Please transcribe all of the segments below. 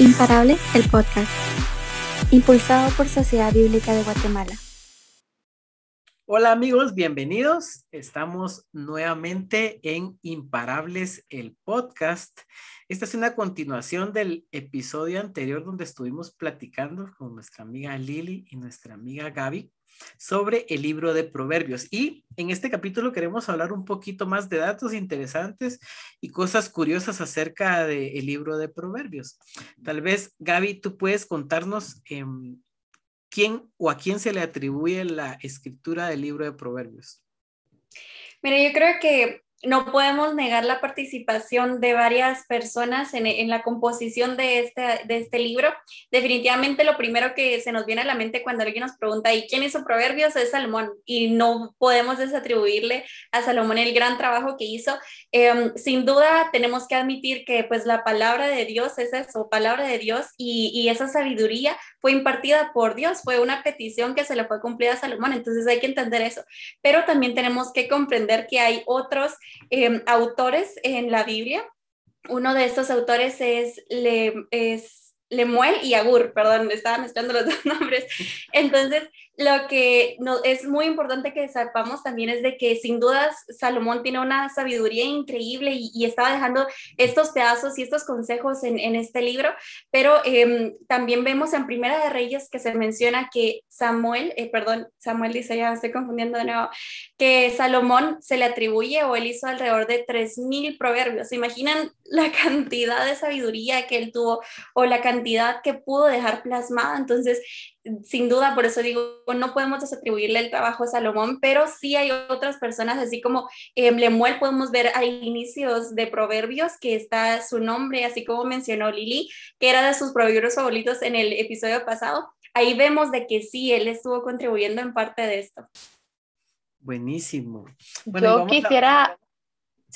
Imparables, el podcast, impulsado por Sociedad Bíblica de Guatemala. Hola amigos, bienvenidos. Estamos nuevamente en Imparables, el podcast. Esta es una continuación del episodio anterior donde estuvimos platicando con nuestra amiga Lili y nuestra amiga Gaby sobre el libro de Proverbios. Y en este capítulo queremos hablar un poquito más de datos interesantes y cosas curiosas acerca del libro de Proverbios. Tal vez, Gaby, tú puedes contarnos em, quién o a quién se le atribuye la escritura del libro de Proverbios. Mira, yo creo que no podemos negar la participación de varias personas en, en, la composición de este, de este libro. Definitivamente lo primero que se nos viene a la mente cuando alguien nos pregunta, ¿y quién hizo Proverbios? Es Salomón. Y no podemos desatribuirle a Salomón el gran trabajo que hizo. Eh, sin duda tenemos que admitir que pues la palabra de Dios es eso, palabra de Dios, y, y esa sabiduría fue impartida por Dios, fue una petición que se le fue cumplida a Salomón. Entonces hay que entender eso. Pero también tenemos que comprender que hay otros Em, autores en la Biblia. Uno de estos autores es, Le, es Lemuel y Agur, perdón, estaba mezclando los dos nombres. Entonces, lo que no, es muy importante que sepamos también es de que sin dudas Salomón tiene una sabiduría increíble y, estaba dejando estos pedazos y estos consejos en, este libro, pero eh, también vemos en Primera de Reyes que se menciona que Samuel, eh, perdón, Samuel dice, ya estoy confundiendo de nuevo, que Salomón se le atribuye o él hizo alrededor de 3.000 proverbios. ¿Se imaginan la cantidad de sabiduría que él tuvo o la cantidad que pudo dejar plasmada? Entonces, sin duda, por eso digo, no podemos desatribuirle el trabajo a Salomón, pero sí hay otras personas, así como eh, Lemuel, podemos ver a inicios de Proverbios que está su nombre, así como mencionó Lili, que era de sus proverbios favoritos en el episodio pasado. Ahí vemos de que sí, él estuvo contribuyendo en parte de esto. Buenísimo. Yo quisiera,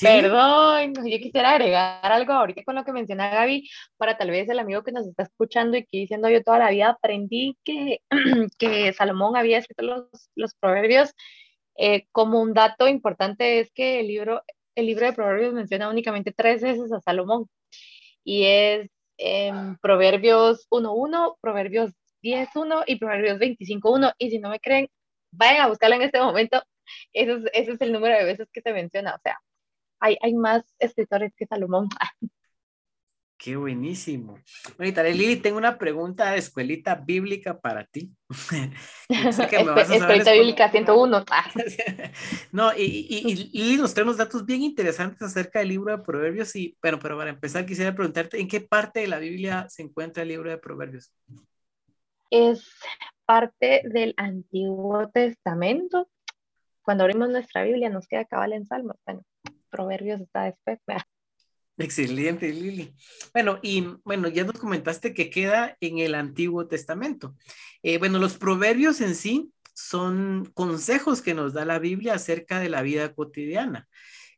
Perdón, yo quisiera agregar algo ahorita con lo que menciona Gaby, para tal vez el amigo que nos está escuchando y que diciendo yo toda la vida aprendí que, que Salomón había escrito los, los proverbios. Eh, como un dato importante es que el libro, el libro de proverbios menciona únicamente tres veces a Salomón y es en Proverbios 1.1, Proverbios 10.1 y Proverbios 25.1 y si no me creen, vayan a buscarlo en este momento, ese es, ese es el número de veces que se menciona, o sea, hay, más escritores que Salomón. Qué buenísimo. Bueno, Lili, tengo una pregunta de escuelita bíblica para ti. escuelita bíblica 101. no, y, y, Lili nos trae unos datos bien interesantes acerca del libro de Proverbios. Y bueno, pero para empezar quisiera preguntarte, ¿en qué parte de la Biblia se encuentra el libro de Proverbios? Es parte del Antiguo Testamento. Cuando abrimos nuestra Biblia nos queda cabal en Salmos. Bueno, Proverbios está después. Excelente, Lili. Bueno, y bueno, ya nos comentaste que queda en el Antiguo Testamento. Eh, bueno, los proverbios en sí son consejos que nos da la Biblia acerca de la vida cotidiana.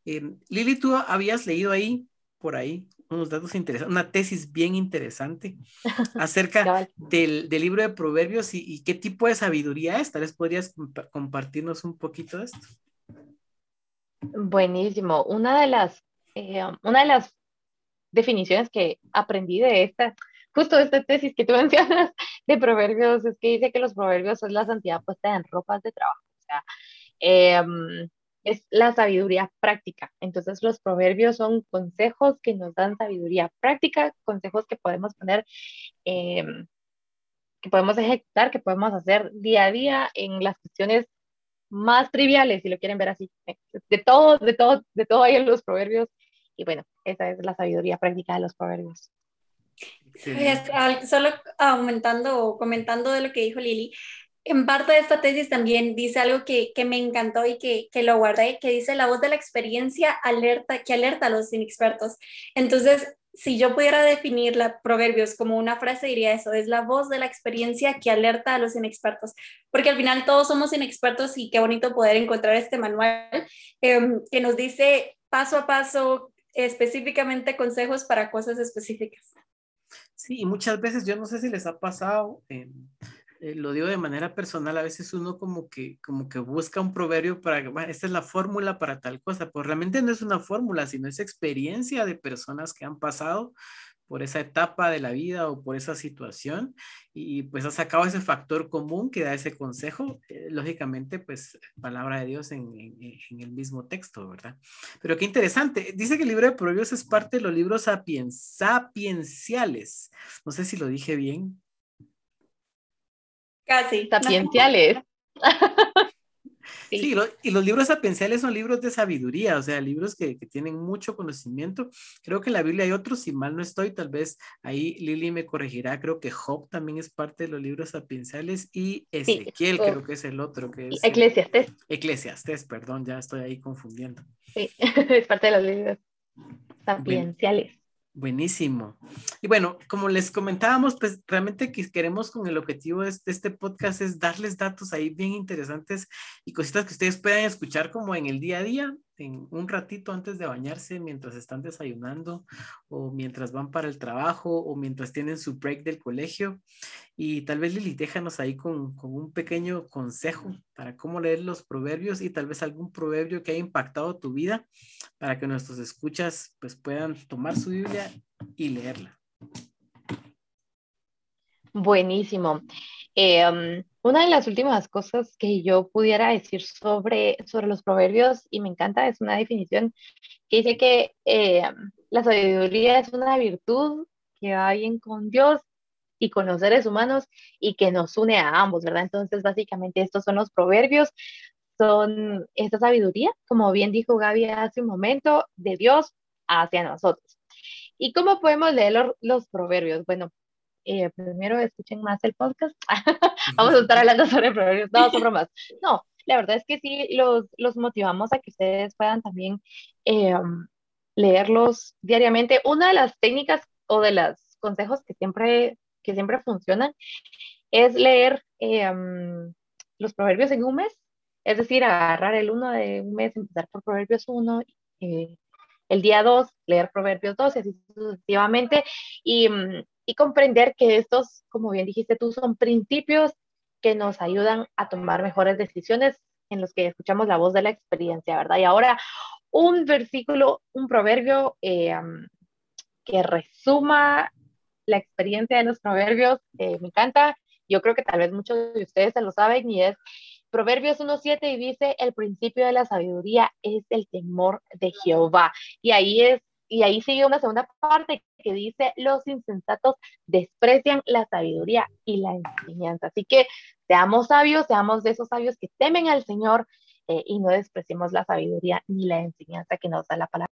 Eh, Lili, tú habías leído ahí, por ahí, unos datos interesantes, una tesis bien interesante acerca del, libro de proverbios y, y, qué tipo de sabiduría es. Tal vez podrías compartirnos un poquito de esto. Buenísimo. Una de las, eh, una de las definiciones que aprendí de esta, justo de esta tesis que tú mencionas de proverbios, es que dice que los proverbios es la santidad puesta en ropas de trabajo. O sea, em, es la sabiduría práctica. Entonces los proverbios son consejos que nos dan sabiduría práctica, consejos que podemos poner, em, que podemos ejecutar, que podemos hacer día a día en las cuestiones más triviales, si lo quieren ver así. De todo, de todo, de todo hay en los proverbios. Y bueno, esa es la sabiduría práctica de los proverbios. Solo aumentando o comentando de lo que dijo Lili, en parte de esta tesis también dice algo que, que me encantó y que, que, lo guardé, que dice la voz de la experiencia alerta, que alerta a los inexpertos. Entonces, si yo pudiera definir la Proverbios como una frase, diría eso, es la voz de la experiencia que alerta a los inexpertos, porque al final todos somos inexpertos y qué bonito poder encontrar este manual em, que nos dice paso a paso específicamente consejos para cosas específicas. Sí, muchas veces yo no sé si les ha pasado, eh, lo digo de manera personal, a veces uno como que, como que busca un proverbio para, esta es la fórmula para tal cosa, pues realmente no es una fórmula, sino es experiencia de personas que han pasado por esa etapa de la vida o por esa situación y pues ha sacado ese factor común que da ese consejo, eh, lógicamente pues palabra de Dios en, en, el mismo texto, ¿verdad? Pero qué interesante, dice que el libro de Proverbios es parte de los libros sapienciales, no sé si lo dije bien. Casi. Sapienciales. Sí, y los libros sapienciales son libros de sabiduría, o sea, libros que, que, tienen mucho conocimiento. Creo que en la Biblia hay otros, si mal no estoy, tal vez ahí Lili me corregirá, creo que Job también es parte de los libros sapienciales y Ezequiel creo que es el otro. que es Eclesiastes. Eclesiastes, perdón, ya estoy ahí confundiendo. Sí, es parte de los libros sapienciales. Buenísimo. Y bueno, como les comentábamos, pues realmente queremos con el objetivo de este podcast es darles datos ahí bien interesantes y cositas que ustedes puedan escuchar como en el día a día un ratito antes de bañarse, mientras están desayunando o mientras van para el trabajo o mientras tienen su break del colegio. Y tal vez Lili, déjanos ahí con, con un pequeño consejo para cómo leer los proverbios y tal vez algún proverbio que haya impactado tu vida para que nuestros escuchas pues puedan tomar su Biblia y leerla. Buenísimo. Um, una de las últimas cosas que yo pudiera decir sobre, sobre los proverbios, y me encanta, es una definición que dice que eh, la sabiduría es una virtud que va bien con Dios y con los seres humanos y que nos une a ambos, ¿verdad? Entonces, básicamente estos son los proverbios, son esta sabiduría, como bien dijo Gaby hace un momento, de Dios hacia nosotros. ¿Y cómo podemos leer los proverbios? Bueno, eh, primero escuchen más el podcast. Vamos a estar hablando sobre proverbios, no, son bromas. No, la verdad es que sí, los, los motivamos a que ustedes puedan también eh, leerlos diariamente. Una de las técnicas o de los consejos que siempre, que siempre funcionan es leer eh, los proverbios en un mes, es decir, agarrar el uno de un mes, empezar por proverbios 1, el día 2, leer proverbios 2 y así sucesivamente. Y, mm, y comprender que estos, como bien dijiste tú, son principios que nos ayudan a tomar mejores decisiones en los que escuchamos la voz de la experiencia, ¿verdad? Y ahora un versículo, un proverbio eh, que resuma la experiencia de los proverbios, eh, me encanta, yo creo que tal vez muchos de ustedes se lo saben y es Proverbios 1.7 y dice, el principio de la sabiduría es el temor de Jehová. Y ahí es y ahí sigue una segunda parte que dice, los insensatos desprecian la sabiduría y la enseñanza. Así que seamos sabios, seamos de esos sabios que temen al Señor eh, y no despreciemos la sabiduría ni la enseñanza que nos da la palabra.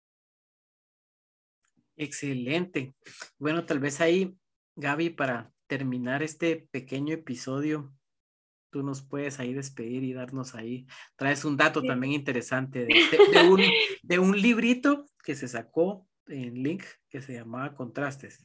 Excelente. Bueno, tal vez ahí, Gaby, para terminar este pequeño episodio, tú nos puedes ahí despedir y darnos ahí, traes un dato también interesante de, un, de un librito que se sacó en Link que se llamaba Contrastes.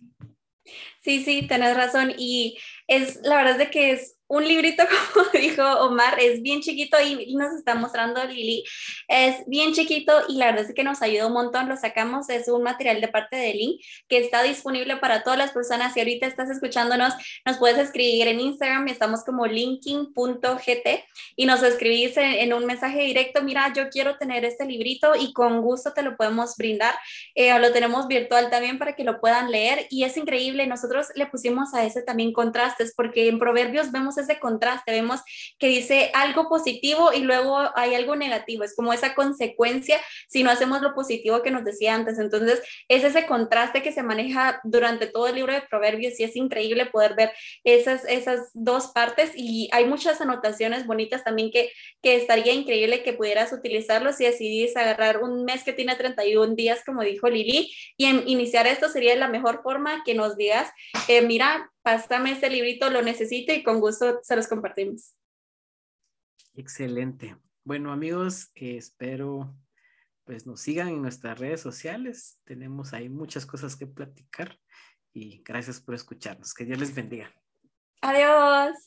Sí, sí, tenés razón. Y es, la verdad es de que es un librito, como dijo Omar, es bien chiquito y nos está mostrando Lili. Es bien chiquito y la verdad es que nos ayudó un montón. Lo sacamos, es un material de parte de Link que está disponible para todas las personas. Si ahorita estás escuchándonos, nos puedes escribir en Instagram, estamos como linking.gt y nos escribís en, un mensaje directo, mira, yo quiero tener este librito y con gusto te lo podemos brindar. Eh, lo tenemos virtual también para que lo puedan leer y es increíble. Nosotros le pusimos a ese también contrastes porque en Proverbios vemos ese contraste, vemos que dice algo positivo y luego hay algo negativo, es como esa consecuencia si no hacemos lo positivo que nos decía antes. Entonces, es ese contraste que se maneja durante todo el libro de Proverbios y es increíble poder ver esas, esas dos partes y hay muchas anotaciones bonitas también que, que estaría increíble que pudieras utilizarlo si decidís agarrar un mes que tiene 31 días, como dijo Lili, y en, iniciar esto sería la mejor forma que nos digas, eh, mira, pásame este librito, lo necesito y con gusto se los compartimos. Excelente. Bueno, amigos, espero pues nos sigan en nuestras redes sociales. Tenemos ahí muchas cosas que platicar y gracias por escucharnos. Que Dios les bendiga. Adiós.